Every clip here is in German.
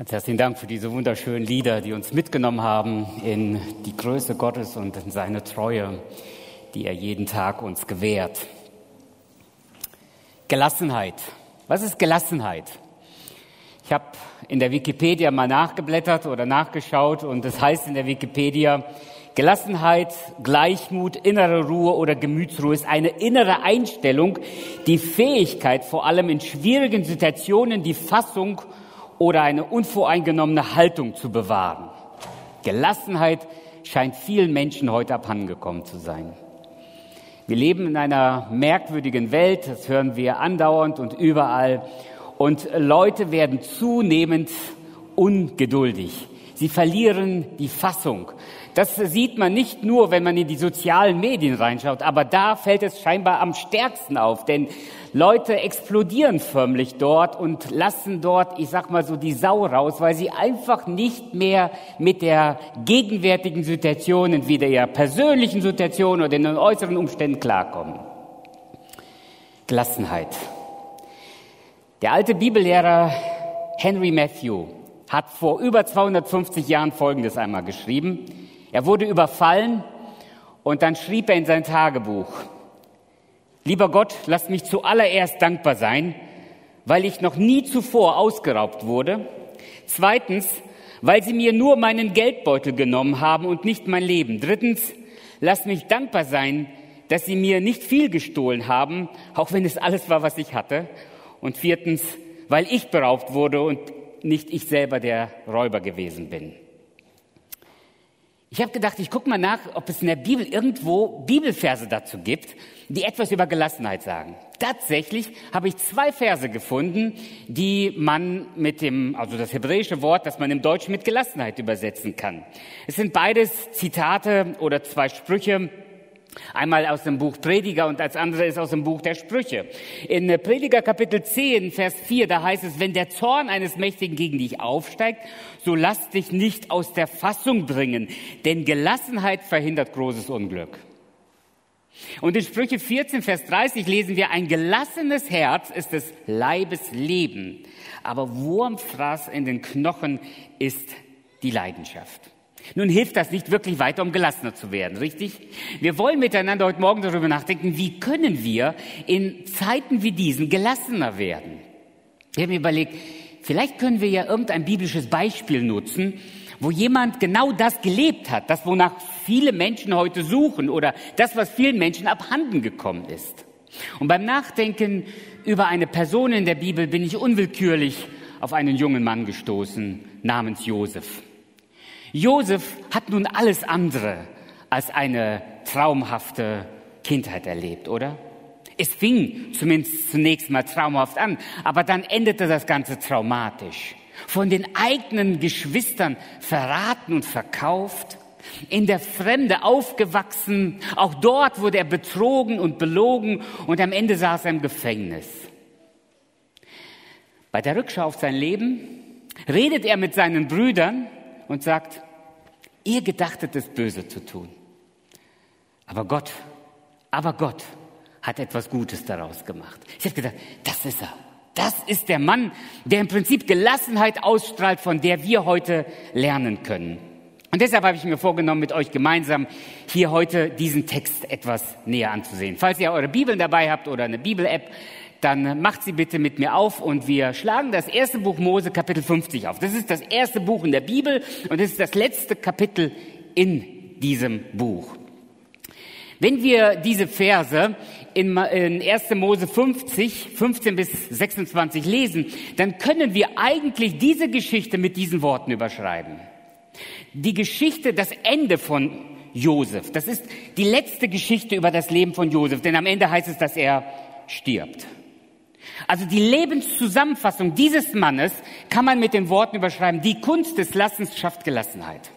Ganz herzlichen Dank für diese wunderschönen Lieder, die uns mitgenommen haben in die Größe Gottes und in seine Treue, die er jeden Tag uns gewährt. Gelassenheit. Was ist Gelassenheit? Ich habe in der Wikipedia mal nachgeblättert oder nachgeschaut und es das heißt in der Wikipedia, Gelassenheit, Gleichmut, innere Ruhe oder Gemütsruhe ist eine innere Einstellung, die Fähigkeit, vor allem in schwierigen Situationen die Fassung oder eine unvoreingenommene Haltung zu bewahren. Gelassenheit scheint vielen Menschen heute abhandengekommen zu sein. Wir leben in einer merkwürdigen Welt, das hören wir andauernd und überall. Und Leute werden zunehmend ungeduldig. Sie verlieren die Fassung. Das sieht man nicht nur, wenn man in die sozialen Medien reinschaut, aber da fällt es scheinbar am stärksten auf, denn Leute explodieren förmlich dort und lassen dort, ich sag mal so, die Sau raus, weil sie einfach nicht mehr mit der gegenwärtigen Situation, entweder ihrer persönlichen Situation oder den äußeren Umständen klarkommen. Gelassenheit. Der alte Bibellehrer Henry Matthew hat vor über 250 Jahren Folgendes einmal geschrieben. Er wurde überfallen und dann schrieb er in sein Tagebuch, Lieber Gott, lass mich zuallererst dankbar sein, weil ich noch nie zuvor ausgeraubt wurde. Zweitens, weil sie mir nur meinen Geldbeutel genommen haben und nicht mein Leben. Drittens, lass mich dankbar sein, dass sie mir nicht viel gestohlen haben, auch wenn es alles war, was ich hatte. Und viertens, weil ich beraubt wurde und nicht ich selber der Räuber gewesen bin. Ich habe gedacht, ich gucke mal nach, ob es in der Bibel irgendwo Bibelverse dazu gibt, die etwas über Gelassenheit sagen. Tatsächlich habe ich zwei Verse gefunden, die man mit dem, also das hebräische Wort, das man im Deutschen mit Gelassenheit übersetzen kann. Es sind beides Zitate oder zwei Sprüche, Einmal aus dem Buch Prediger und als andere ist aus dem Buch der Sprüche. In Prediger Kapitel 10, Vers 4, da heißt es, wenn der Zorn eines Mächtigen gegen dich aufsteigt, so lass dich nicht aus der Fassung bringen, denn Gelassenheit verhindert großes Unglück. Und in Sprüche 14, Vers 30 lesen wir, ein gelassenes Herz ist des Leibes Leben, aber Wurmfraß in den Knochen ist die Leidenschaft. Nun hilft das nicht wirklich weiter, um gelassener zu werden, richtig? Wir wollen miteinander heute Morgen darüber nachdenken, wie können wir in Zeiten wie diesen gelassener werden? Ich habe mir überlegt, vielleicht können wir ja irgendein biblisches Beispiel nutzen, wo jemand genau das gelebt hat, das, wonach viele Menschen heute suchen oder das, was vielen Menschen abhanden gekommen ist. Und beim Nachdenken über eine Person in der Bibel bin ich unwillkürlich auf einen jungen Mann gestoßen namens Josef. Josef hat nun alles andere als eine traumhafte Kindheit erlebt, oder? Es fing zumindest zunächst mal traumhaft an, aber dann endete das Ganze traumatisch. Von den eigenen Geschwistern verraten und verkauft, in der Fremde aufgewachsen, auch dort wurde er betrogen und belogen und am Ende saß er im Gefängnis. Bei der Rückschau auf sein Leben redet er mit seinen Brüdern und sagt, ihr gedachtet es böse zu tun. Aber Gott, aber Gott hat etwas Gutes daraus gemacht. Ich habe gedacht, das ist er. Das ist der Mann, der im Prinzip Gelassenheit ausstrahlt, von der wir heute lernen können. Und deshalb habe ich mir vorgenommen, mit euch gemeinsam hier heute diesen Text etwas näher anzusehen. Falls ihr eure Bibeln dabei habt oder eine Bibel-App, dann macht sie bitte mit mir auf und wir schlagen das erste Buch Mose Kapitel 50 auf. Das ist das erste Buch in der Bibel und es ist das letzte Kapitel in diesem Buch. Wenn wir diese Verse in 1. Mose 50, 15 bis 26 lesen, dann können wir eigentlich diese Geschichte mit diesen Worten überschreiben. Die Geschichte, das Ende von Josef. Das ist die letzte Geschichte über das Leben von Josef, denn am Ende heißt es, dass er stirbt. Also die Lebenszusammenfassung dieses Mannes kann man mit den Worten überschreiben, die Kunst des Lassens schafft Gelassenheit.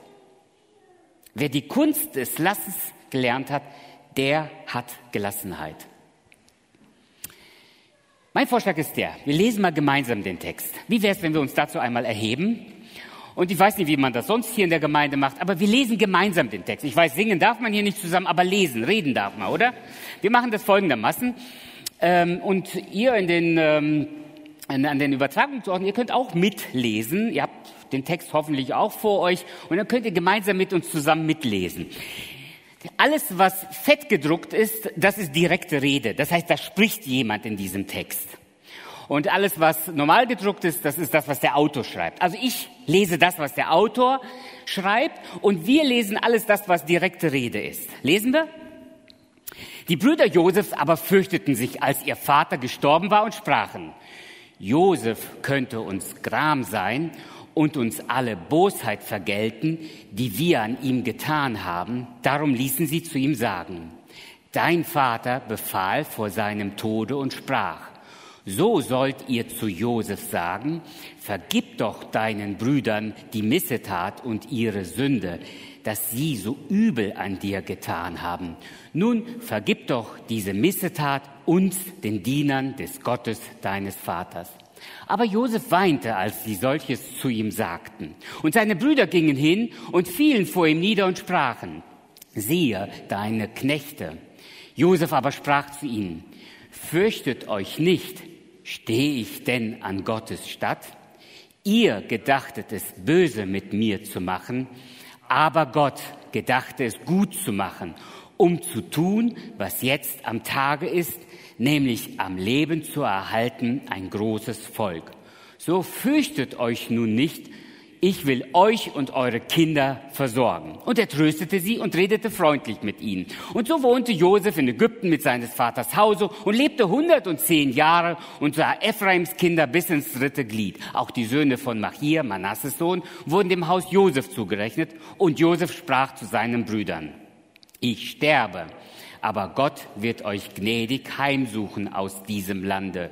Wer die Kunst des Lassens gelernt hat, der hat Gelassenheit. Mein Vorschlag ist der, wir lesen mal gemeinsam den Text. Wie wäre es, wenn wir uns dazu einmal erheben? Und ich weiß nicht, wie man das sonst hier in der Gemeinde macht, aber wir lesen gemeinsam den Text. Ich weiß, singen darf man hier nicht zusammen, aber lesen, reden darf man, oder? Wir machen das folgendermaßen. Ähm, und ihr in den ähm, an den Übertragungsorten, ihr könnt auch mitlesen. Ihr habt den Text hoffentlich auch vor euch und dann könnt ihr gemeinsam mit uns zusammen mitlesen. Alles, was fett gedruckt ist, das ist direkte Rede. Das heißt, da spricht jemand in diesem Text. Und alles, was normal gedruckt ist, das ist das, was der Autor schreibt. Also ich lese das, was der Autor schreibt und wir lesen alles das, was direkte Rede ist. Lesen wir? Die Brüder Josefs aber fürchteten sich, als ihr Vater gestorben war und sprachen, Josef könnte uns Gram sein und uns alle Bosheit vergelten, die wir an ihm getan haben. Darum ließen sie zu ihm sagen, Dein Vater befahl vor seinem Tode und sprach, so sollt ihr zu Josef sagen, vergib doch deinen Brüdern die Missetat und ihre Sünde, dass sie so übel an dir getan haben. Nun vergib doch diese Missetat uns, den Dienern des Gottes deines Vaters. Aber Josef weinte, als sie solches zu ihm sagten. Und seine Brüder gingen hin und fielen vor ihm nieder und sprachen, siehe deine Knechte. Josef aber sprach zu ihnen, fürchtet euch nicht, stehe ich denn an Gottes Statt? Ihr gedachtet es böse mit mir zu machen, aber Gott gedachte es gut zu machen, um zu tun, was jetzt am Tage ist, nämlich am Leben zu erhalten ein großes Volk. So fürchtet euch nun nicht, ich will euch und eure Kinder versorgen. Und er tröstete sie und redete freundlich mit ihnen. Und so wohnte Josef in Ägypten mit seines Vaters Hause und lebte 110 Jahre und sah Ephraims Kinder bis ins dritte Glied. Auch die Söhne von Machir, Manasses Sohn, wurden dem Haus Josef zugerechnet. Und Josef sprach zu seinen Brüdern, ich sterbe aber Gott wird euch gnädig heimsuchen aus diesem Lande,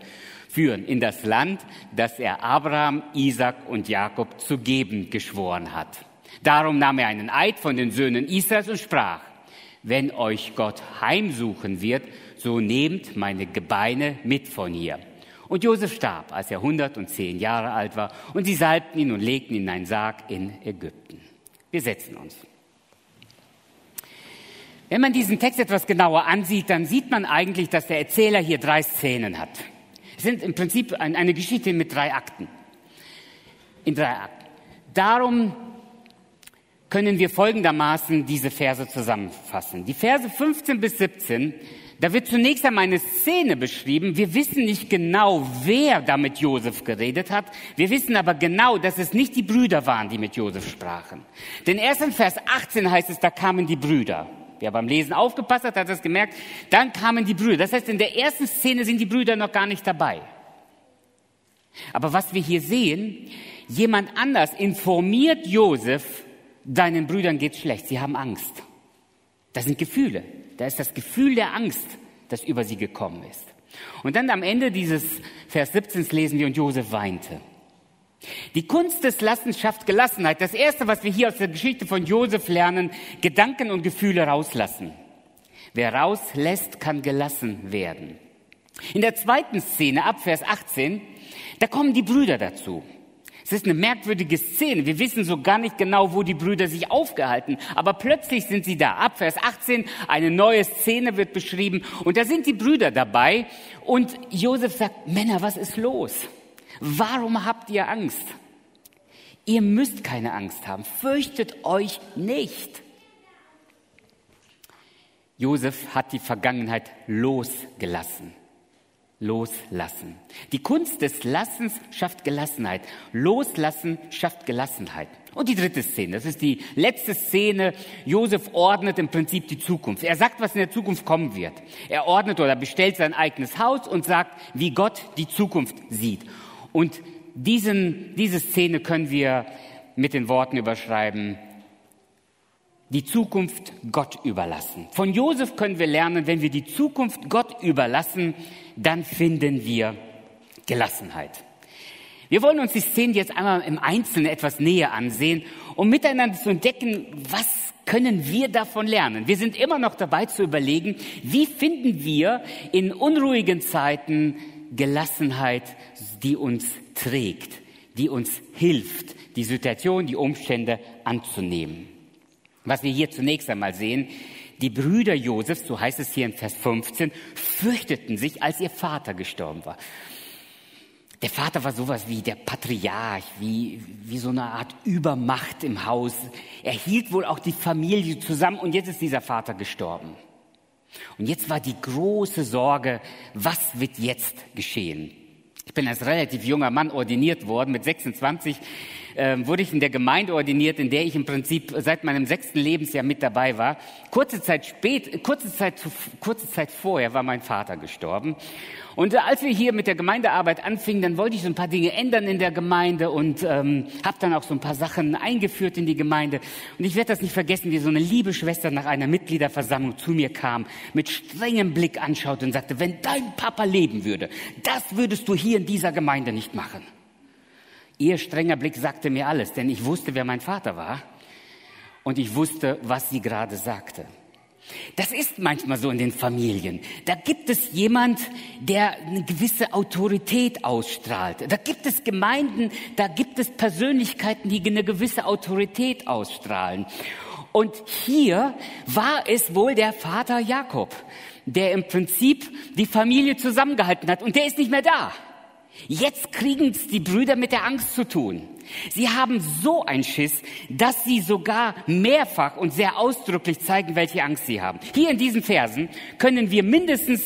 führen in das Land, das er Abraham, Isaac und Jakob zu geben geschworen hat. Darum nahm er einen Eid von den Söhnen Israels und sprach, wenn euch Gott heimsuchen wird, so nehmt meine Gebeine mit von hier. Und Josef starb, als er 110 Jahre alt war, und sie salbten ihn und legten ihn in einen Sarg in Ägypten. Wir setzen uns. Wenn man diesen Text etwas genauer ansieht, dann sieht man eigentlich, dass der Erzähler hier drei Szenen hat. Sind im Prinzip eine Geschichte mit drei Akten. In drei Akten. Darum können wir folgendermaßen diese Verse zusammenfassen. Die Verse 15 bis 17, da wird zunächst einmal eine Szene beschrieben. Wir wissen nicht genau, wer da mit Josef geredet hat. Wir wissen aber genau, dass es nicht die Brüder waren, die mit Josef sprachen. Denn erst in Vers 18 heißt es, da kamen die Brüder. Wer beim Lesen aufgepasst hat, hat das gemerkt. Dann kamen die Brüder. Das heißt, in der ersten Szene sind die Brüder noch gar nicht dabei. Aber was wir hier sehen, jemand anders informiert Josef, deinen Brüdern geht's schlecht, sie haben Angst. Das sind Gefühle. Da ist das Gefühl der Angst, das über sie gekommen ist. Und dann am Ende dieses Vers 17 lesen wir, und Josef weinte. Die Kunst des Lassens schafft Gelassenheit. Das Erste, was wir hier aus der Geschichte von Josef lernen, Gedanken und Gefühle rauslassen. Wer rauslässt, kann gelassen werden. In der zweiten Szene, ab Vers 18, da kommen die Brüder dazu. Es ist eine merkwürdige Szene. Wir wissen so gar nicht genau, wo die Brüder sich aufgehalten. Aber plötzlich sind sie da. Ab Vers 18, eine neue Szene wird beschrieben. Und da sind die Brüder dabei. Und Josef sagt, Männer, was ist los? Warum habt ihr Angst? Ihr müsst keine Angst haben. Fürchtet euch nicht. Josef hat die Vergangenheit losgelassen. Loslassen. Die Kunst des Lassens schafft Gelassenheit. Loslassen schafft Gelassenheit. Und die dritte Szene, das ist die letzte Szene. Josef ordnet im Prinzip die Zukunft. Er sagt, was in der Zukunft kommen wird. Er ordnet oder bestellt sein eigenes Haus und sagt, wie Gott die Zukunft sieht. Und diesen, diese Szene können wir mit den Worten überschreiben, die Zukunft Gott überlassen. Von Josef können wir lernen, wenn wir die Zukunft Gott überlassen, dann finden wir Gelassenheit. Wir wollen uns die Szene jetzt einmal im Einzelnen etwas näher ansehen, um miteinander zu entdecken, was können wir davon lernen. Wir sind immer noch dabei zu überlegen, wie finden wir in unruhigen Zeiten Gelassenheit, die uns trägt, die uns hilft, die Situation, die Umstände anzunehmen. Was wir hier zunächst einmal sehen, die Brüder Josefs, so heißt es hier in Vers 15, fürchteten sich, als ihr Vater gestorben war. Der Vater war sowas wie der Patriarch, wie, wie so eine Art Übermacht im Haus. Er hielt wohl auch die Familie zusammen und jetzt ist dieser Vater gestorben. Und jetzt war die große Sorge, was wird jetzt geschehen? Ich bin als relativ junger Mann ordiniert worden. Mit 26 äh, wurde ich in der Gemeinde ordiniert, in der ich im Prinzip seit meinem sechsten Lebensjahr mit dabei war. Kurze Zeit spät, kurze Zeit, kurze Zeit vorher war mein Vater gestorben. Und als wir hier mit der Gemeindearbeit anfingen, dann wollte ich so ein paar Dinge ändern in der Gemeinde und ähm, habe dann auch so ein paar Sachen eingeführt in die Gemeinde. Und ich werde das nicht vergessen, wie so eine liebe Schwester nach einer Mitgliederversammlung zu mir kam, mit strengem Blick anschaute und sagte, wenn dein Papa leben würde, das würdest du hier in dieser Gemeinde nicht machen. Ihr strenger Blick sagte mir alles, denn ich wusste, wer mein Vater war und ich wusste, was sie gerade sagte. Das ist manchmal so in den Familien. Da gibt es jemand, der eine gewisse Autorität ausstrahlt. Da gibt es Gemeinden, da gibt es Persönlichkeiten, die eine gewisse Autorität ausstrahlen. Und hier war es wohl der Vater Jakob, der im Prinzip die Familie zusammengehalten hat. Und der ist nicht mehr da. Jetzt kriegen es die Brüder mit der Angst zu tun. Sie haben so ein Schiss, dass sie sogar mehrfach und sehr ausdrücklich zeigen, welche Angst sie haben. Hier in diesen Versen können wir mindestens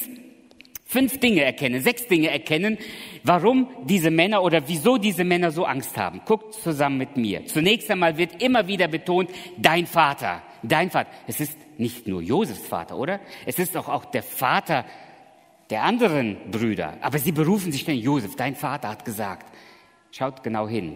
fünf Dinge erkennen, sechs Dinge erkennen, warum diese Männer oder wieso diese Männer so Angst haben. Guckt zusammen mit mir. Zunächst einmal wird immer wieder betont, dein Vater, dein Vater. Es ist nicht nur Josefs Vater, oder? Es ist auch, auch der Vater der anderen Brüder. Aber sie berufen sich denn Josef, dein Vater hat gesagt. Schaut genau hin.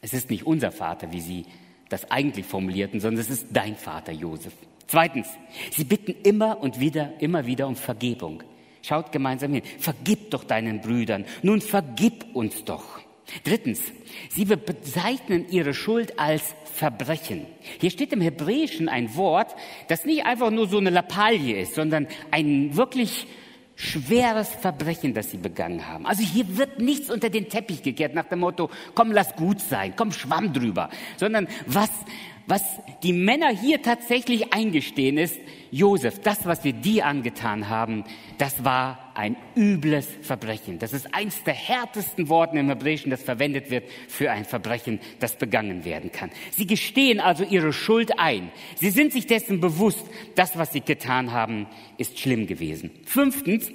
Es ist nicht unser Vater, wie sie das eigentlich formulierten, sondern es ist dein Vater Josef. Zweitens, sie bitten immer und wieder, immer wieder um Vergebung. Schaut gemeinsam hin. Vergib doch deinen Brüdern. Nun vergib uns doch. Drittens, sie bezeichnen ihre Schuld als Verbrechen. Hier steht im Hebräischen ein Wort, das nicht einfach nur so eine Lappalie ist, sondern ein wirklich schweres Verbrechen, das sie begangen haben. Also hier wird nichts unter den Teppich gekehrt nach dem Motto, komm, lass gut sein, komm, schwamm drüber, sondern was, was die Männer hier tatsächlich eingestehen ist, Josef, das, was wir dir angetan haben, das war ein übles Verbrechen. Das ist eins der härtesten Worte im Hebräischen, das verwendet wird für ein Verbrechen, das begangen werden kann. Sie gestehen also ihre Schuld ein. Sie sind sich dessen bewusst, das, was sie getan haben, ist schlimm gewesen. Fünftens,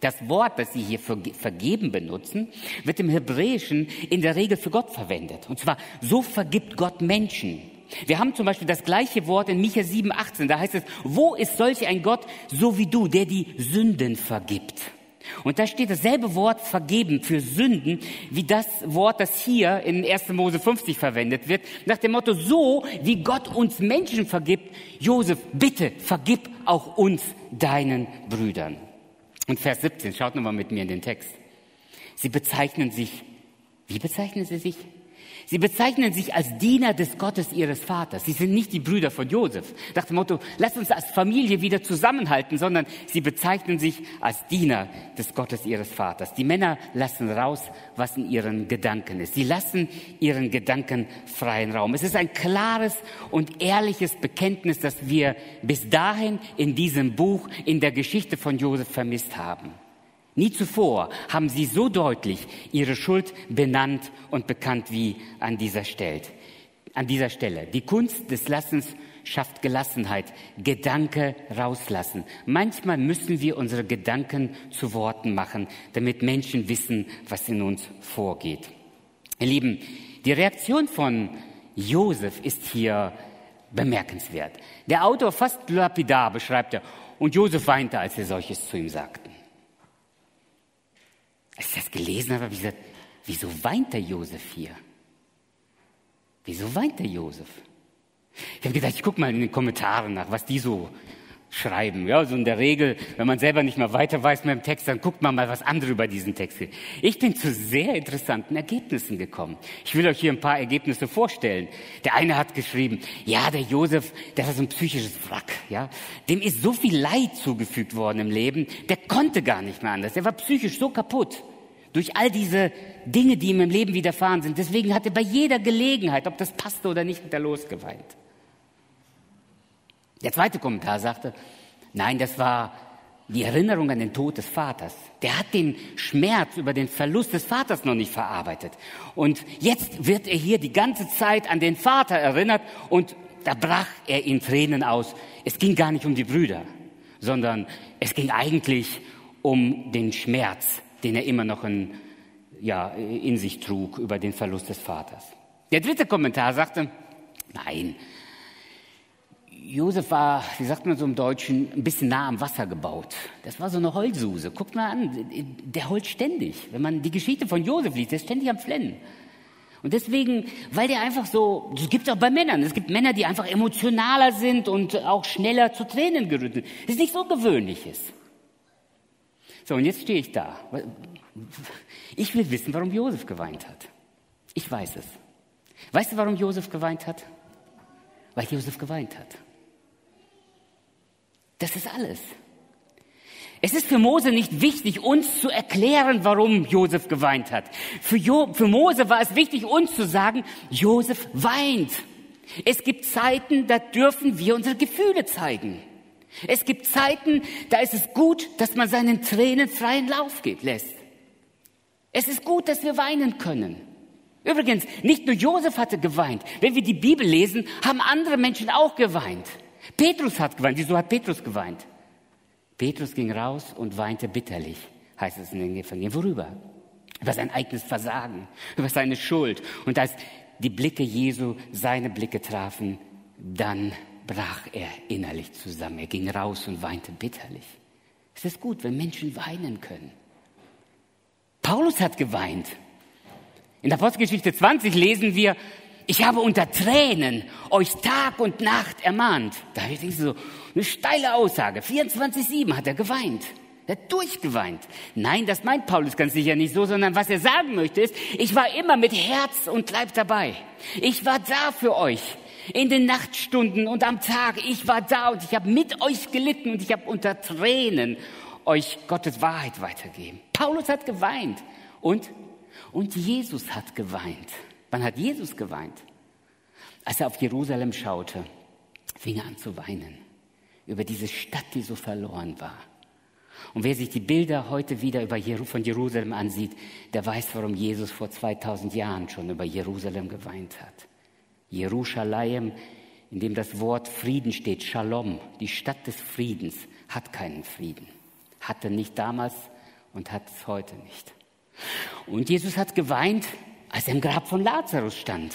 das Wort, das Sie hier für vergeben benutzen, wird im Hebräischen in der Regel für Gott verwendet. Und zwar, so vergibt Gott Menschen. Wir haben zum Beispiel das gleiche Wort in Micha 7, 18. Da heißt es, wo ist solch ein Gott, so wie du, der die Sünden vergibt? Und da steht dasselbe Wort vergeben für Sünden, wie das Wort, das hier in 1. Mose 50 verwendet wird, nach dem Motto, so wie Gott uns Menschen vergibt, Josef, bitte vergib auch uns deinen Brüdern. Und Vers 17, schaut nochmal mit mir in den Text. Sie bezeichnen sich, wie bezeichnen sie sich? Sie bezeichnen sich als Diener des Gottes ihres Vaters. Sie sind nicht die Brüder von Josef. Nach dem Motto, lass uns als Familie wieder zusammenhalten, sondern sie bezeichnen sich als Diener des Gottes ihres Vaters. Die Männer lassen raus, was in ihren Gedanken ist. Sie lassen ihren Gedanken freien Raum. Es ist ein klares und ehrliches Bekenntnis, das wir bis dahin in diesem Buch, in der Geschichte von Josef vermisst haben. Nie zuvor haben sie so deutlich ihre Schuld benannt und bekannt wie an dieser Stelle. An dieser Stelle. Die Kunst des Lassens schafft Gelassenheit. Gedanke rauslassen. Manchmal müssen wir unsere Gedanken zu Worten machen, damit Menschen wissen, was in uns vorgeht. Ihr Lieben, die Reaktion von Josef ist hier bemerkenswert. Der Autor fast lapidar beschreibt er, und Josef weinte, als er solches zu ihm sagten. Als ich das gelesen habe, habe ich gesagt, wieso weint der Josef hier? Wieso weint der Josef? Ich habe gedacht, ich gucke mal in den Kommentaren nach, was die so schreiben. Ja, so in der Regel, wenn man selber nicht mehr weiter weiß mit dem Text, dann guckt man mal, was andere über diesen Text sind. Ich bin zu sehr interessanten Ergebnissen gekommen. Ich will euch hier ein paar Ergebnisse vorstellen. Der eine hat geschrieben, ja, der Josef, der war so ein psychisches Wrack, ja. Dem ist so viel Leid zugefügt worden im Leben, der konnte gar nicht mehr anders. Der war psychisch so kaputt. Durch all diese Dinge, die ihm im Leben widerfahren sind. Deswegen hat er bei jeder Gelegenheit, ob das passte oder nicht, hat er losgeweint. Der zweite Kommentar sagte, nein, das war die Erinnerung an den Tod des Vaters. Der hat den Schmerz über den Verlust des Vaters noch nicht verarbeitet. Und jetzt wird er hier die ganze Zeit an den Vater erinnert und da brach er in Tränen aus. Es ging gar nicht um die Brüder, sondern es ging eigentlich um den Schmerz, den er immer noch in, ja, in sich trug über den Verlust des Vaters. Der dritte Kommentar sagte, nein, Josef war, wie sagt man so im Deutschen, ein bisschen nah am Wasser gebaut. Das war so eine Heulsuse. Guckt mal an, der heult ständig. Wenn man die Geschichte von Josef liest, der ist ständig am Flennen. Und deswegen, weil der einfach so, das gibt es auch bei Männern. Es gibt Männer, die einfach emotionaler sind und auch schneller zu Tränen gerüttelt. Das ist nichts Ungewöhnliches. So, und jetzt stehe ich da. Ich will wissen, warum Josef geweint hat. Ich weiß es. Weißt du, warum Josef geweint hat? Weil Josef geweint hat. Das ist alles. Es ist für Mose nicht wichtig, uns zu erklären, warum Josef geweint hat. Für, jo für Mose war es wichtig, uns zu sagen, Josef weint. Es gibt Zeiten, da dürfen wir unsere Gefühle zeigen. Es gibt Zeiten, da ist es gut, dass man seinen Tränen freien Lauf geht, lässt. Es ist gut, dass wir weinen können. Übrigens, nicht nur Josef hatte geweint. Wenn wir die Bibel lesen, haben andere Menschen auch geweint. Petrus hat geweint. Wieso hat Petrus geweint? Petrus ging raus und weinte bitterlich, heißt es in den Evangelien. Worüber? Über sein eigenes Versagen, über seine Schuld. Und als die Blicke Jesu seine Blicke trafen, dann brach er innerlich zusammen. Er ging raus und weinte bitterlich. Es ist gut, wenn Menschen weinen können. Paulus hat geweint. In der Apostelgeschichte 20 lesen wir, ich habe unter Tränen euch Tag und Nacht ermahnt. Da ist so eine steile Aussage. 24-7 hat er geweint. Er hat durchgeweint. Nein, das meint Paulus ganz sicher nicht so, sondern was er sagen möchte ist, ich war immer mit Herz und Leib dabei. Ich war da für euch. In den Nachtstunden und am Tag. Ich war da und ich habe mit euch gelitten und ich habe unter Tränen euch Gottes Wahrheit weitergegeben. Paulus hat geweint. Und? Und Jesus hat geweint. Wann hat Jesus geweint? Als er auf Jerusalem schaute, fing er an zu weinen über diese Stadt, die so verloren war. Und wer sich die Bilder heute wieder von Jerusalem ansieht, der weiß, warum Jesus vor 2000 Jahren schon über Jerusalem geweint hat. Jerusalem, in dem das Wort Frieden steht, Shalom, die Stadt des Friedens, hat keinen Frieden. Hatte nicht damals und hat es heute nicht. Und Jesus hat geweint, als er im Grab von Lazarus stand.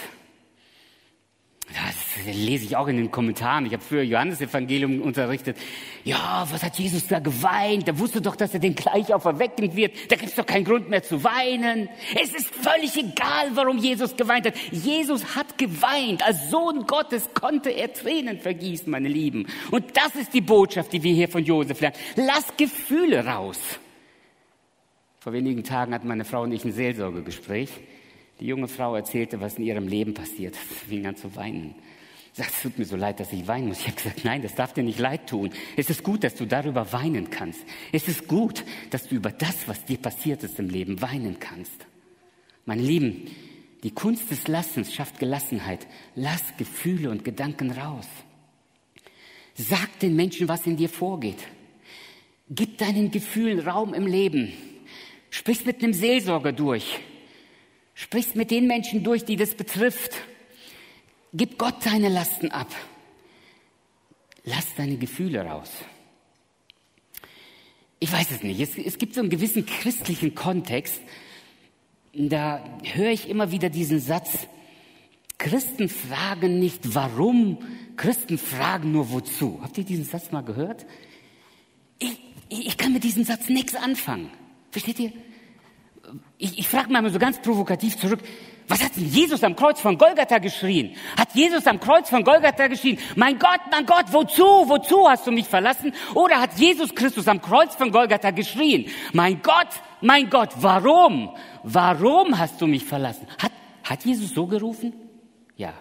Das lese ich auch in den Kommentaren. Ich habe früher Johannesevangelium unterrichtet. Ja, was hat Jesus da geweint? Der wusste doch, dass er den gleich auch erwecken wird. Da gibt es doch keinen Grund mehr zu weinen. Es ist völlig egal, warum Jesus geweint hat. Jesus hat geweint. Als Sohn Gottes konnte er Tränen vergießen, meine Lieben. Und das ist die Botschaft, die wir hier von Josef lernen. Lass Gefühle raus. Vor wenigen Tagen hatten meine Frau und ich ein Seelsorgegespräch. Die junge Frau erzählte, was in ihrem Leben passiert. Sie fing an zu weinen. Sie sagte, es tut mir so leid, dass ich weinen muss. Ich habe gesagt, nein, das darf dir nicht leid tun. Es ist gut, dass du darüber weinen kannst. Es ist gut, dass du über das, was dir passiert ist im Leben, weinen kannst. Meine Lieben, die Kunst des Lassens schafft Gelassenheit. Lass Gefühle und Gedanken raus. Sag den Menschen, was in dir vorgeht. Gib deinen Gefühlen Raum im Leben. Sprich mit einem Seelsorger durch. Sprichst mit den Menschen durch, die das betrifft. Gib Gott deine Lasten ab. Lass deine Gefühle raus. Ich weiß es nicht. Es, es gibt so einen gewissen christlichen Kontext. Da höre ich immer wieder diesen Satz, Christen fragen nicht warum, Christen fragen nur wozu. Habt ihr diesen Satz mal gehört? Ich, ich kann mit diesem Satz nichts anfangen. Versteht ihr? Ich, ich frage mal so ganz provokativ zurück, was hat denn Jesus am Kreuz von Golgatha geschrien? Hat Jesus am Kreuz von Golgatha geschrien, mein Gott, mein Gott, wozu, wozu hast du mich verlassen? Oder hat Jesus Christus am Kreuz von Golgatha geschrien, mein Gott, mein Gott, warum? Warum hast du mich verlassen? Hat, hat Jesus so gerufen? Ja.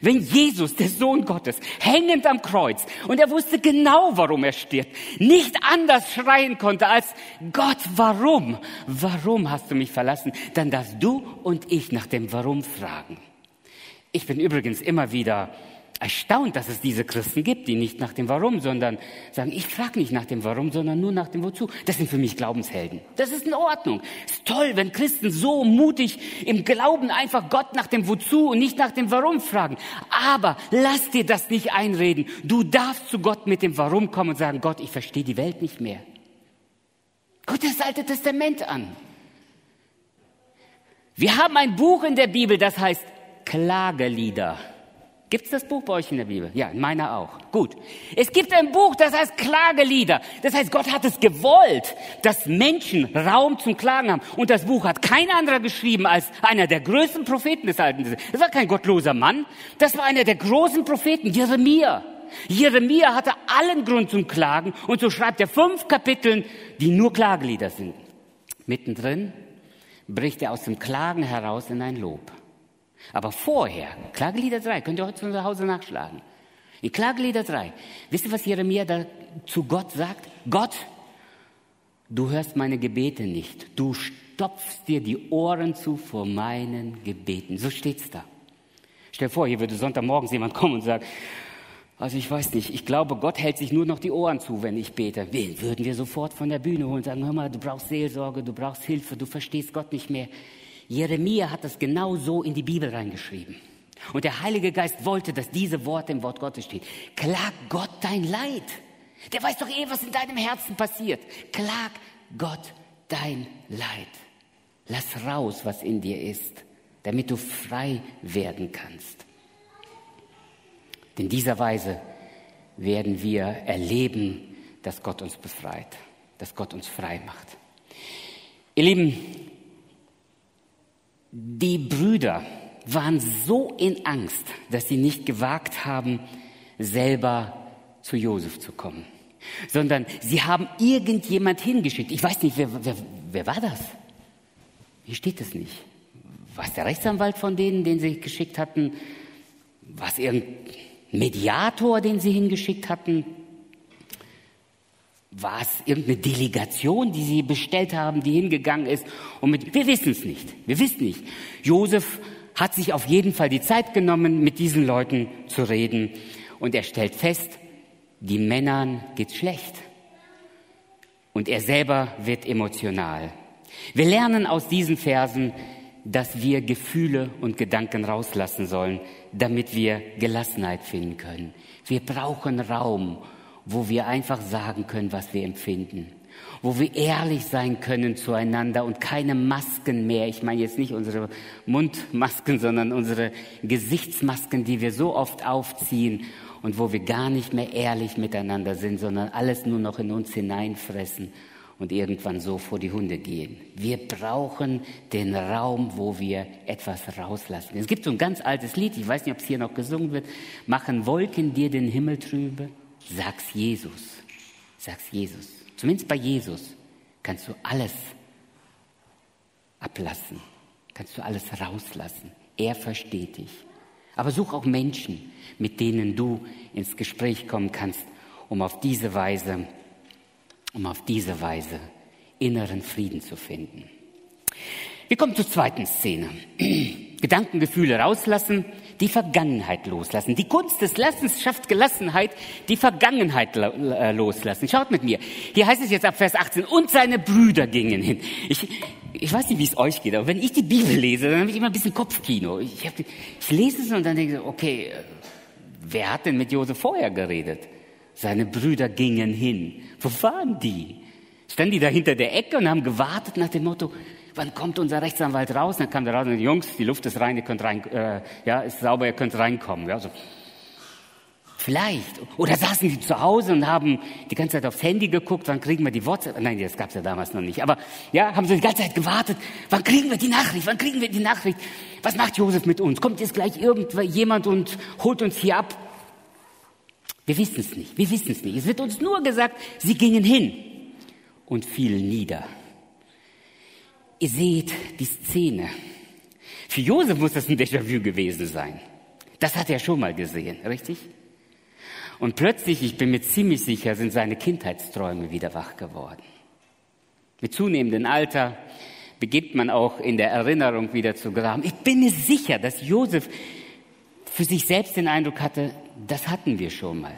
Wenn Jesus, der Sohn Gottes, hängend am Kreuz, und er wusste genau, warum er stirbt, nicht anders schreien konnte als Gott, warum? Warum hast du mich verlassen? Dann darfst du und ich nach dem Warum fragen. Ich bin übrigens immer wieder erstaunt, dass es diese Christen gibt, die nicht nach dem Warum, sondern sagen, ich frage nicht nach dem Warum, sondern nur nach dem Wozu. Das sind für mich Glaubenshelden. Das ist in Ordnung. Es ist toll, wenn Christen so mutig im Glauben einfach Gott nach dem Wozu und nicht nach dem Warum fragen. Aber lass dir das nicht einreden. Du darfst zu Gott mit dem Warum kommen und sagen, Gott, ich verstehe die Welt nicht mehr. Guck das Alte Testament an. Wir haben ein Buch in der Bibel, das heißt Klagelieder. Gibt es das Buch bei euch in der Bibel? Ja, in meiner auch. Gut. Es gibt ein Buch, das heißt Klagelieder. Das heißt, Gott hat es gewollt, dass Menschen Raum zum Klagen haben. Und das Buch hat kein anderer geschrieben als einer der größten Propheten des Alten Testaments. Das war kein gottloser Mann. Das war einer der großen Propheten, Jeremia. Jeremia hatte allen Grund zum Klagen. Und so schreibt er fünf Kapiteln, die nur Klagelieder sind. Mittendrin bricht er aus dem Klagen heraus in ein Lob. Aber vorher, Klagelieder 3, könnt ihr heute zu Hause nachschlagen. In Klagelieder 3, wisst ihr, was Jeremia da zu Gott sagt? Gott, du hörst meine Gebete nicht. Du stopfst dir die Ohren zu vor meinen Gebeten. So steht's da. Stell vor, hier würde Sonntagmorgens jemand kommen und sagen, also ich weiß nicht, ich glaube, Gott hält sich nur noch die Ohren zu, wenn ich bete. Wen würden wir sofort von der Bühne holen und sagen, hör mal, du brauchst Seelsorge, du brauchst Hilfe, du verstehst Gott nicht mehr. Jeremia hat das genau so in die Bibel reingeschrieben. Und der Heilige Geist wollte, dass diese Worte im Wort Gottes stehen. Klag Gott dein Leid. Der weiß doch eh, was in deinem Herzen passiert. Klag Gott dein Leid. Lass raus, was in dir ist, damit du frei werden kannst. In dieser Weise werden wir erleben, dass Gott uns befreit, dass Gott uns frei macht. Ihr Lieben, die Brüder waren so in Angst, dass sie nicht gewagt haben, selber zu Josef zu kommen, sondern sie haben irgendjemand hingeschickt. Ich weiß nicht, wer, wer, wer war das? Hier steht es nicht. War es der Rechtsanwalt von denen, den sie geschickt hatten? War es irgendein Mediator, den sie hingeschickt hatten? War es irgendeine Delegation, die sie bestellt haben, die hingegangen ist? Und mit, wir wissen es nicht. Wir wissen nicht. Josef hat sich auf jeden Fall die Zeit genommen, mit diesen Leuten zu reden. Und er stellt fest, die Männern geht schlecht. Und er selber wird emotional. Wir lernen aus diesen Versen, dass wir Gefühle und Gedanken rauslassen sollen, damit wir Gelassenheit finden können. Wir brauchen Raum wo wir einfach sagen können, was wir empfinden, wo wir ehrlich sein können zueinander und keine Masken mehr, ich meine jetzt nicht unsere Mundmasken, sondern unsere Gesichtsmasken, die wir so oft aufziehen und wo wir gar nicht mehr ehrlich miteinander sind, sondern alles nur noch in uns hineinfressen und irgendwann so vor die Hunde gehen. Wir brauchen den Raum, wo wir etwas rauslassen. Es gibt so ein ganz altes Lied, ich weiß nicht, ob es hier noch gesungen wird, machen Wolken dir den Himmel trübe. Sag's Jesus. Sag's Jesus. Zumindest bei Jesus kannst du alles ablassen. Kannst du alles rauslassen. Er versteht dich. Aber such auch Menschen, mit denen du ins Gespräch kommen kannst, um auf diese Weise, um auf diese Weise inneren Frieden zu finden. Wir kommen zur zweiten Szene. Gedankengefühle rauslassen, die Vergangenheit loslassen. Die Kunst des Lassens schafft Gelassenheit, die Vergangenheit äh, loslassen. Schaut mit mir. Hier heißt es jetzt ab Vers 18, und seine Brüder gingen hin. Ich, ich weiß nicht, wie es euch geht, aber wenn ich die Bibel lese, dann habe ich immer ein bisschen Kopfkino. Ich, hab, ich lese es und dann denke ich, okay, wer hat denn mit Josef vorher geredet? Seine Brüder gingen hin. Wo waren die? Standen die da hinter der Ecke und haben gewartet nach dem Motto, wann kommt unser Rechtsanwalt raus? Und dann kam der raus und sagte, Jungs, die Luft ist rein, ihr könnt rein, äh, ja, ist sauber, ihr könnt reinkommen. Ja, so. Vielleicht. Oder saßen die zu Hause und haben die ganze Zeit aufs Handy geguckt, wann kriegen wir die WhatsApp? Nein, das gab's ja damals noch nicht. Aber ja, haben sie die ganze Zeit gewartet, wann kriegen wir die Nachricht? Wann kriegen wir die Nachricht? Was macht Josef mit uns? Kommt jetzt gleich irgendjemand und holt uns hier ab? Wir wissen es nicht. Wir wissen es nicht. Es wird uns nur gesagt, sie gingen hin und fielen nieder. Ihr seht die Szene. Für Josef muss das ein Déjà-vu gewesen sein. Das hat er schon mal gesehen, richtig? Und plötzlich, ich bin mir ziemlich sicher, sind seine Kindheitsträume wieder wach geworden. Mit zunehmendem Alter beginnt man auch in der Erinnerung wieder zu graben. Ich bin mir sicher, dass Josef für sich selbst den Eindruck hatte, das hatten wir schon mal.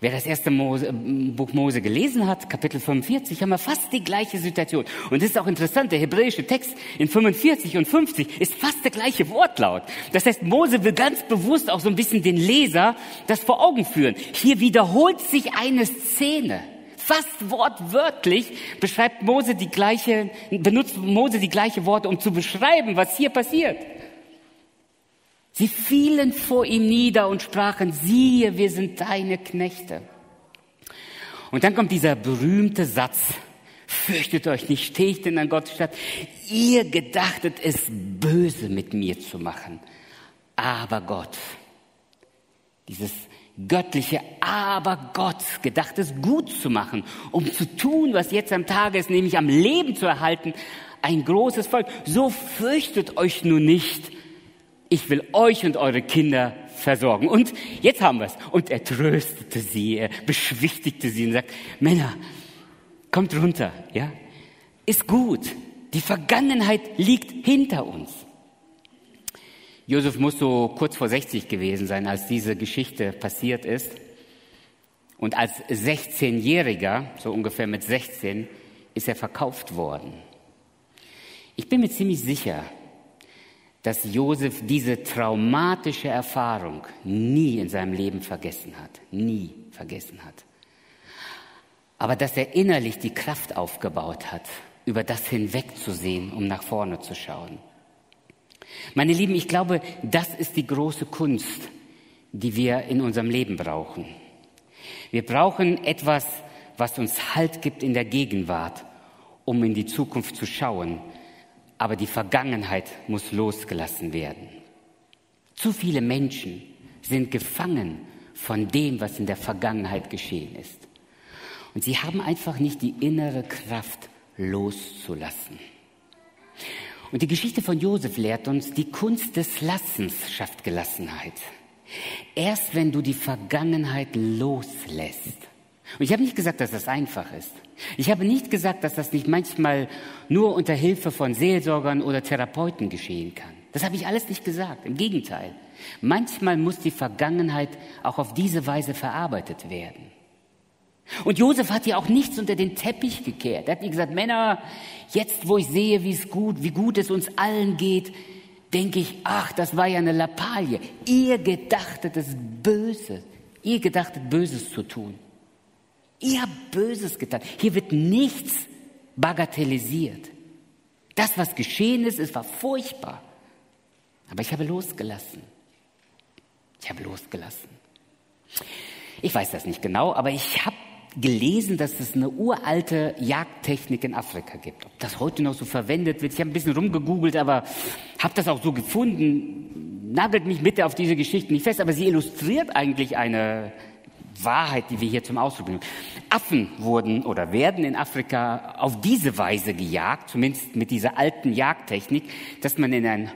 Wer das erste Mose, äh, Buch Mose gelesen hat, Kapitel 45, haben wir fast die gleiche Situation. Und das ist auch interessant, der hebräische Text in 45 und 50 ist fast der gleiche Wortlaut. Das heißt, Mose will ganz bewusst auch so ein bisschen den Leser das vor Augen führen. Hier wiederholt sich eine Szene. Fast wortwörtlich beschreibt Mose die gleiche, benutzt Mose die gleiche Worte, um zu beschreiben, was hier passiert. Sie fielen vor ihm nieder und sprachen, siehe, wir sind deine Knechte. Und dann kommt dieser berühmte Satz, fürchtet euch nicht, stehe ich denn an Gottes Stadt. Ihr gedachtet es böse mit mir zu machen. Aber Gott, dieses göttliche Aber Gott gedacht es gut zu machen, um zu tun, was jetzt am Tage ist, nämlich am Leben zu erhalten, ein großes Volk. So fürchtet euch nun nicht, ich will euch und eure Kinder versorgen. Und jetzt haben wir es. Und er tröstete sie, er beschwichtigte sie und sagt, Männer, kommt runter, ja? Ist gut. Die Vergangenheit liegt hinter uns. Josef muss so kurz vor 60 gewesen sein, als diese Geschichte passiert ist. Und als 16-Jähriger, so ungefähr mit 16, ist er verkauft worden. Ich bin mir ziemlich sicher, dass Josef diese traumatische Erfahrung nie in seinem Leben vergessen hat, nie vergessen hat. Aber dass er innerlich die Kraft aufgebaut hat, über das hinwegzusehen, um nach vorne zu schauen. Meine Lieben, ich glaube, das ist die große Kunst, die wir in unserem Leben brauchen. Wir brauchen etwas, was uns Halt gibt in der Gegenwart, um in die Zukunft zu schauen, aber die Vergangenheit muss losgelassen werden. Zu viele Menschen sind gefangen von dem, was in der Vergangenheit geschehen ist. Und sie haben einfach nicht die innere Kraft loszulassen. Und die Geschichte von Josef lehrt uns, die Kunst des Lassens schafft Gelassenheit. Erst wenn du die Vergangenheit loslässt, und ich habe nicht gesagt, dass das einfach ist. Ich habe nicht gesagt, dass das nicht manchmal nur unter Hilfe von Seelsorgern oder Therapeuten geschehen kann. Das habe ich alles nicht gesagt. Im Gegenteil. Manchmal muss die Vergangenheit auch auf diese Weise verarbeitet werden. Und Josef hat ja auch nichts unter den Teppich gekehrt. Er hat nicht gesagt, Männer, jetzt wo ich sehe, wie es gut, wie gut es uns allen geht, denke ich, ach, das war ja eine Lappalie. Ihr gedachtet es Böses. Ihr gedachtet Böses zu tun. Ihr Böses getan. Hier wird nichts bagatellisiert. Das, was geschehen ist, es war furchtbar. Aber ich habe losgelassen. Ich habe losgelassen. Ich weiß das nicht genau, aber ich habe gelesen, dass es eine uralte Jagdtechnik in Afrika gibt. Ob das heute noch so verwendet wird, ich habe ein bisschen rumgegoogelt, aber habe das auch so gefunden. Nagelt mich bitte auf diese Geschichte nicht fest, aber sie illustriert eigentlich eine Wahrheit, die wir hier zum Ausdruck bringen. Affen wurden oder werden in Afrika auf diese Weise gejagt, zumindest mit dieser alten Jagdtechnik, dass man in, ein,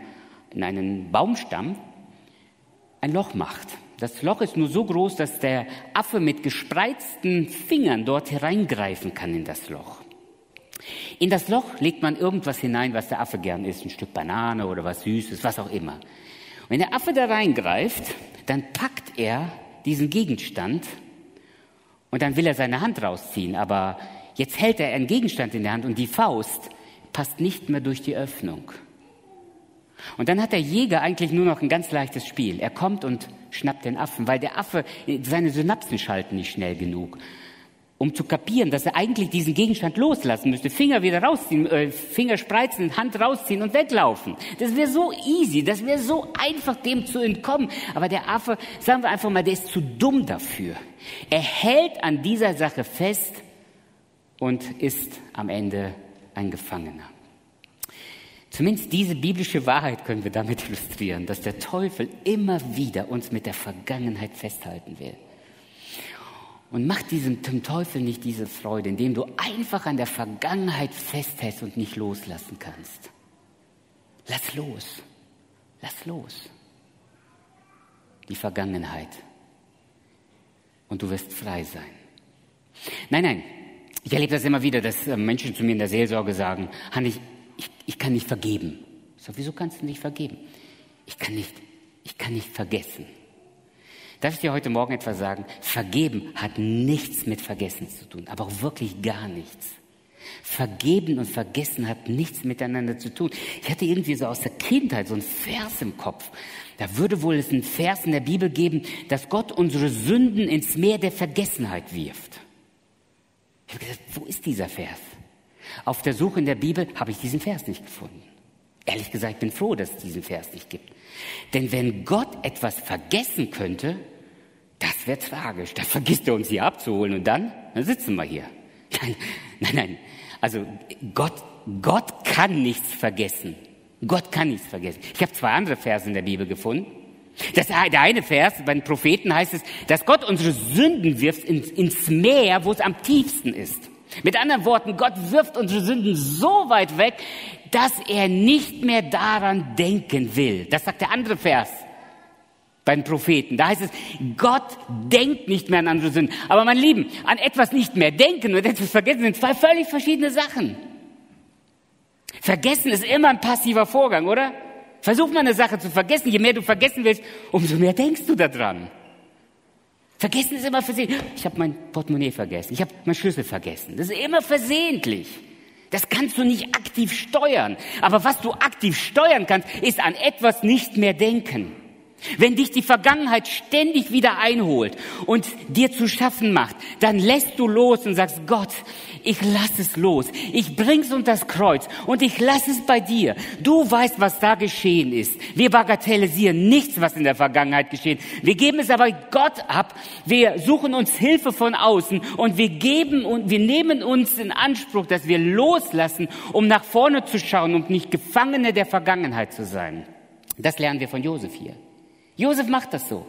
in einen Baumstamm ein Loch macht. Das Loch ist nur so groß, dass der Affe mit gespreizten Fingern dort hereingreifen kann in das Loch. In das Loch legt man irgendwas hinein, was der Affe gern isst, ein Stück Banane oder was Süßes, was auch immer. Wenn der Affe da reingreift, dann packt er diesen Gegenstand und dann will er seine Hand rausziehen, aber jetzt hält er einen Gegenstand in der Hand und die Faust passt nicht mehr durch die Öffnung. Und dann hat der Jäger eigentlich nur noch ein ganz leichtes Spiel. Er kommt und schnappt den Affen, weil der Affe, seine Synapsen schalten nicht schnell genug um zu kapieren, dass er eigentlich diesen Gegenstand loslassen müsste. Finger wieder rausziehen, äh, Finger spreizen, Hand rausziehen und weglaufen. Das wäre so easy, das wäre so einfach, dem zu entkommen. Aber der Affe, sagen wir einfach mal, der ist zu dumm dafür. Er hält an dieser Sache fest und ist am Ende ein Gefangener. Zumindest diese biblische Wahrheit können wir damit illustrieren, dass der Teufel immer wieder uns mit der Vergangenheit festhalten will. Und mach diesem Teufel nicht diese Freude, indem du einfach an der Vergangenheit festhältst und nicht loslassen kannst. Lass los. Lass los. Die Vergangenheit. Und du wirst frei sein. Nein, nein. Ich erlebe das immer wieder, dass äh, Menschen zu mir in der Seelsorge sagen, Hanni, ich, ich, ich kann nicht vergeben. Ich sage, wieso kannst du nicht vergeben? Ich kann nicht, ich kann nicht vergessen. Darf ich dir heute Morgen etwas sagen? Vergeben hat nichts mit Vergessen zu tun, aber auch wirklich gar nichts. Vergeben und vergessen hat nichts miteinander zu tun. Ich hatte irgendwie so aus der Kindheit so einen Vers im Kopf. Da würde wohl es einen Vers in der Bibel geben, dass Gott unsere Sünden ins Meer der Vergessenheit wirft. Ich habe gedacht, wo ist dieser Vers? Auf der Suche in der Bibel habe ich diesen Vers nicht gefunden. Ehrlich gesagt, ich bin froh, dass es diesen Vers nicht gibt. Denn wenn Gott etwas vergessen könnte, das wäre tragisch. Da vergisst er uns hier abzuholen und dann, dann sitzen wir hier. Nein, nein, nein. Also Gott, Gott kann nichts vergessen. Gott kann nichts vergessen. Ich habe zwei andere Verse in der Bibel gefunden. Das, der eine Vers, bei den Propheten heißt es, dass Gott unsere Sünden wirft ins, ins Meer, wo es am tiefsten ist. Mit anderen Worten, Gott wirft unsere Sünden so weit weg, dass er nicht mehr daran denken will. Das sagt der andere Vers bei den Propheten. Da heißt es, Gott denkt nicht mehr an andere Sünden. Aber mein Lieben, an etwas nicht mehr denken und etwas vergessen sind zwei völlig verschiedene Sachen. Vergessen ist immer ein passiver Vorgang, oder? Versuch mal eine Sache zu vergessen. Je mehr du vergessen willst, umso mehr denkst du daran. Vergessen ist immer versehentlich. Ich habe mein Portemonnaie vergessen. Ich habe meinen Schlüssel vergessen. Das ist immer versehentlich. Das kannst du nicht aktiv steuern. Aber was du aktiv steuern kannst, ist an etwas nicht mehr denken. Wenn dich die Vergangenheit ständig wieder einholt und dir zu schaffen macht, dann lässt du los und sagst, Gott, ich lass es los. Ich bring's unter das Kreuz und ich lass es bei dir. Du weißt, was da geschehen ist. Wir bagatellisieren nichts, was in der Vergangenheit geschehen. Wir geben es aber Gott ab. Wir suchen uns Hilfe von außen und wir geben und wir nehmen uns in Anspruch, dass wir loslassen, um nach vorne zu schauen und nicht Gefangene der Vergangenheit zu sein. Das lernen wir von Josef hier. Josef macht das so.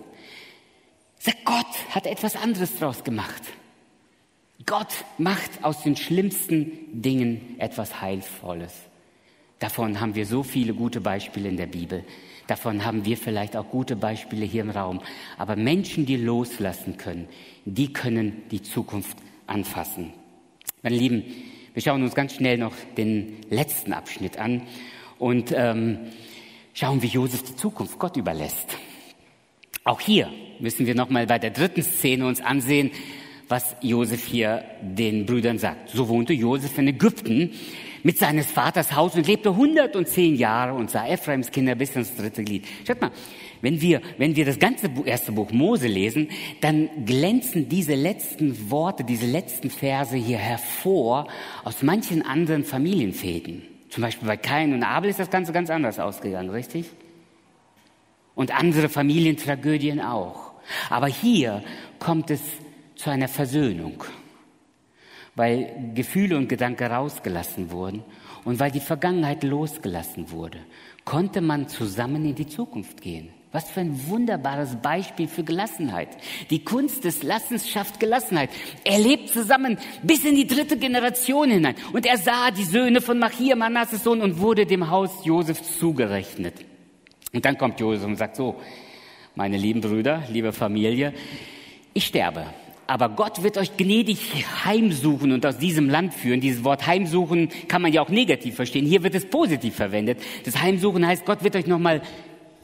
Sagt, Gott hat etwas anderes draus gemacht. Gott macht aus den schlimmsten Dingen etwas Heilvolles. Davon haben wir so viele gute Beispiele in der Bibel. Davon haben wir vielleicht auch gute Beispiele hier im Raum. Aber Menschen, die loslassen können, die können die Zukunft anfassen. Meine Lieben, wir schauen uns ganz schnell noch den letzten Abschnitt an und ähm, schauen, wie Josef die Zukunft Gott überlässt. Auch hier müssen wir nochmal bei der dritten Szene uns ansehen, was Josef hier den Brüdern sagt. So wohnte Josef in Ägypten mit seines Vaters Haus und lebte 110 Jahre und sah Ephraims Kinder bis ins dritte Glied. Schaut mal, wenn wir, wenn wir das ganze erste Buch Mose lesen, dann glänzen diese letzten Worte, diese letzten Verse hier hervor aus manchen anderen Familienfäden. Zum Beispiel bei Kain und Abel ist das Ganze ganz anders ausgegangen, richtig? Und andere Familientragödien auch. Aber hier kommt es zu einer Versöhnung, weil Gefühle und Gedanken rausgelassen wurden und weil die Vergangenheit losgelassen wurde, konnte man zusammen in die Zukunft gehen. Was für ein wunderbares Beispiel für Gelassenheit. Die Kunst des Lassens schafft Gelassenheit. Er lebt zusammen bis in die dritte Generation hinein. Und er sah die Söhne von Machir, Manasses Sohn, und wurde dem Haus Josefs zugerechnet. Und dann kommt Josef und sagt so, meine lieben Brüder, liebe Familie, ich sterbe. Aber Gott wird euch gnädig heimsuchen und aus diesem Land führen. Dieses Wort heimsuchen kann man ja auch negativ verstehen. Hier wird es positiv verwendet. Das Heimsuchen heißt, Gott wird euch nochmal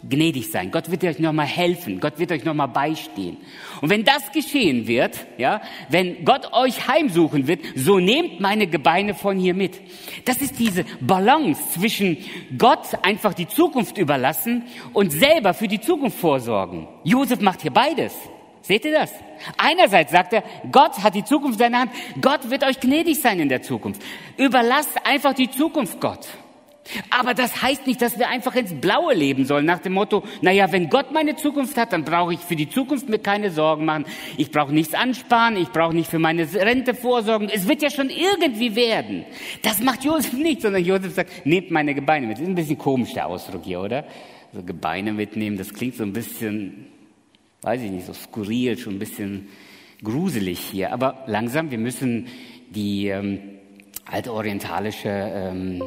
gnädig sein. Gott wird euch nochmal helfen. Gott wird euch nochmal beistehen. Und wenn das geschehen wird, ja, wenn Gott euch heimsuchen wird, so nehmt meine Gebeine von hier mit. Das ist diese Balance zwischen Gott einfach die Zukunft überlassen und selber für die Zukunft vorsorgen. Josef macht hier beides. Seht ihr das? Einerseits sagt er, Gott hat die Zukunft in seiner Hand. Gott wird euch gnädig sein in der Zukunft. Überlasst einfach die Zukunft Gott. Aber das heißt nicht, dass wir einfach ins Blaue leben sollen, nach dem Motto, naja, wenn Gott meine Zukunft hat, dann brauche ich für die Zukunft mir keine Sorgen machen. Ich brauche nichts ansparen, ich brauche nicht für meine Rente vorsorgen. Es wird ja schon irgendwie werden. Das macht Josef nicht, sondern Josef sagt, nehmt meine Gebeine mit. Das ist ein bisschen komisch, der Ausdruck hier, oder? So Gebeine mitnehmen, das klingt so ein bisschen, weiß ich nicht, so skurril, schon ein bisschen gruselig hier. Aber langsam, wir müssen die ähm, alte orientalische ähm,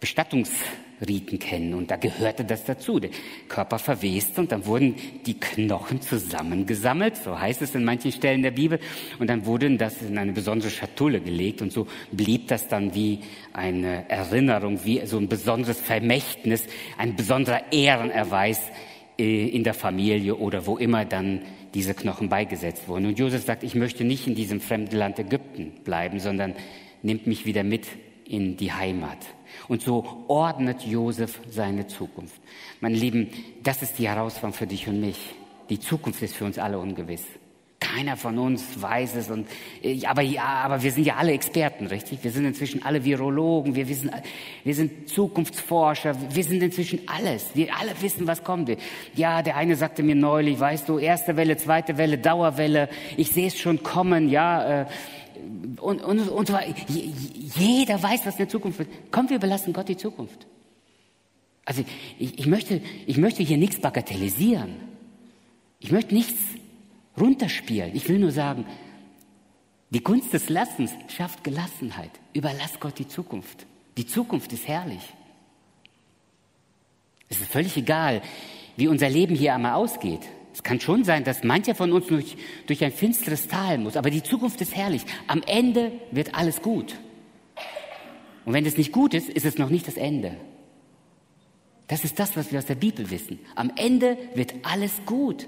Bestattungsriten kennen und da gehörte das dazu. Der Körper verwest und dann wurden die Knochen zusammengesammelt, so heißt es in manchen Stellen der Bibel, und dann wurden das in eine besondere Schatulle gelegt und so blieb das dann wie eine Erinnerung, wie so ein besonderes Vermächtnis, ein besonderer Ehrenerweis äh, in der Familie oder wo immer dann diese Knochen beigesetzt wurden. Und Josef sagt, ich möchte nicht in diesem fremden Land Ägypten bleiben, sondern nimmt mich wieder mit in die Heimat. Und so ordnet Josef seine Zukunft. Meine Lieben, das ist die Herausforderung für dich und mich. Die Zukunft ist für uns alle ungewiss. Keiner von uns weiß es. Und, äh, aber ja, aber wir sind ja alle Experten, richtig? Wir sind inzwischen alle Virologen, wir wissen, wir sind Zukunftsforscher, wir sind inzwischen alles. Wir alle wissen, was kommt. Ja, der eine sagte mir neulich, weißt du, erste Welle, zweite Welle, Dauerwelle, ich sehe es schon kommen, ja. Äh, und, und, und so, jeder weiß, was in der Zukunft wird. Komm, wir belassen Gott die Zukunft. Also ich, ich, möchte, ich möchte hier nichts bagatellisieren. Ich möchte nichts runterspielen. Ich will nur sagen, die Kunst des Lassens schafft Gelassenheit. Überlass Gott die Zukunft. Die Zukunft ist herrlich. Es ist völlig egal, wie unser Leben hier einmal ausgeht. Es kann schon sein, dass mancher von uns durch, durch ein finsteres Tal muss, aber die Zukunft ist herrlich. Am Ende wird alles gut. Und wenn es nicht gut ist, ist es noch nicht das Ende. Das ist das, was wir aus der Bibel wissen. Am Ende wird alles gut.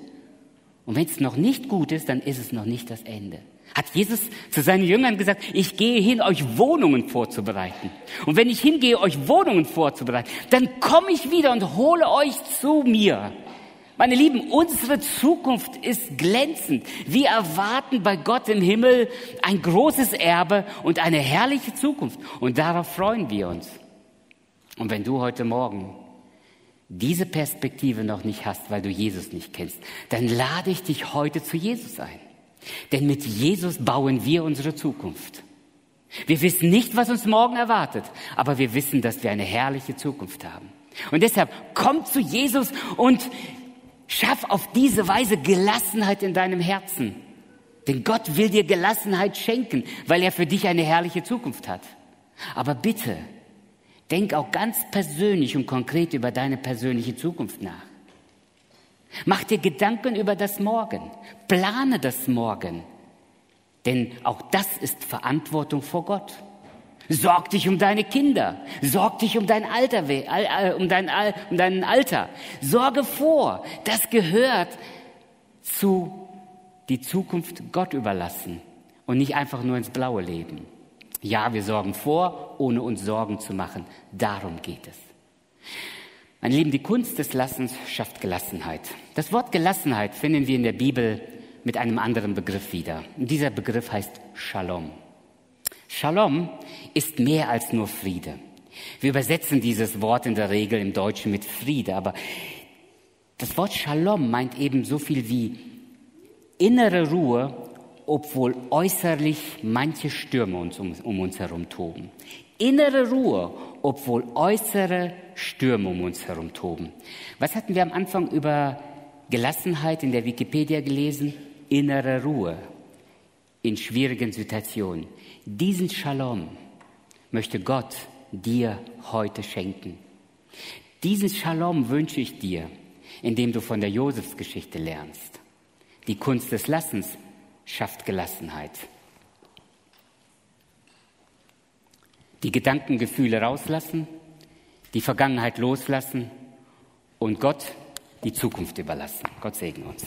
Und wenn es noch nicht gut ist, dann ist es noch nicht das Ende. Hat Jesus zu seinen Jüngern gesagt, ich gehe hin, euch Wohnungen vorzubereiten. Und wenn ich hingehe, euch Wohnungen vorzubereiten, dann komme ich wieder und hole euch zu mir. Meine Lieben, unsere Zukunft ist glänzend. Wir erwarten bei Gott im Himmel ein großes Erbe und eine herrliche Zukunft. Und darauf freuen wir uns. Und wenn du heute Morgen diese Perspektive noch nicht hast, weil du Jesus nicht kennst, dann lade ich dich heute zu Jesus ein. Denn mit Jesus bauen wir unsere Zukunft. Wir wissen nicht, was uns morgen erwartet, aber wir wissen, dass wir eine herrliche Zukunft haben. Und deshalb komm zu Jesus und schaff auf diese Weise Gelassenheit in deinem Herzen. Denn Gott will dir Gelassenheit schenken, weil er für dich eine herrliche Zukunft hat. Aber bitte, Denk auch ganz persönlich und konkret über deine persönliche Zukunft nach. Mach dir Gedanken über das Morgen. Plane das Morgen. Denn auch das ist Verantwortung vor Gott. Sorg dich um deine Kinder. Sorg dich um dein Alter, um dein, um dein Alter. Sorge vor. Das gehört zu die Zukunft Gott überlassen und nicht einfach nur ins Blaue leben. Ja, wir sorgen vor, ohne uns Sorgen zu machen. Darum geht es. Meine Lieben, die Kunst des Lassens schafft Gelassenheit. Das Wort Gelassenheit finden wir in der Bibel mit einem anderen Begriff wieder. Und dieser Begriff heißt Shalom. Shalom ist mehr als nur Friede. Wir übersetzen dieses Wort in der Regel im Deutschen mit Friede, aber das Wort Shalom meint eben so viel wie innere Ruhe obwohl äußerlich manche Stürme uns um, um uns herum toben. Innere Ruhe, obwohl äußere Stürme um uns herum toben. Was hatten wir am Anfang über Gelassenheit in der Wikipedia gelesen? Innere Ruhe in schwierigen Situationen. Diesen Shalom möchte Gott dir heute schenken. Diesen Shalom wünsche ich dir, indem du von der Josefsgeschichte lernst. Die Kunst des Lassens schafft Gelassenheit. Die Gedankengefühle rauslassen, die Vergangenheit loslassen und Gott die Zukunft überlassen. Gott segne uns.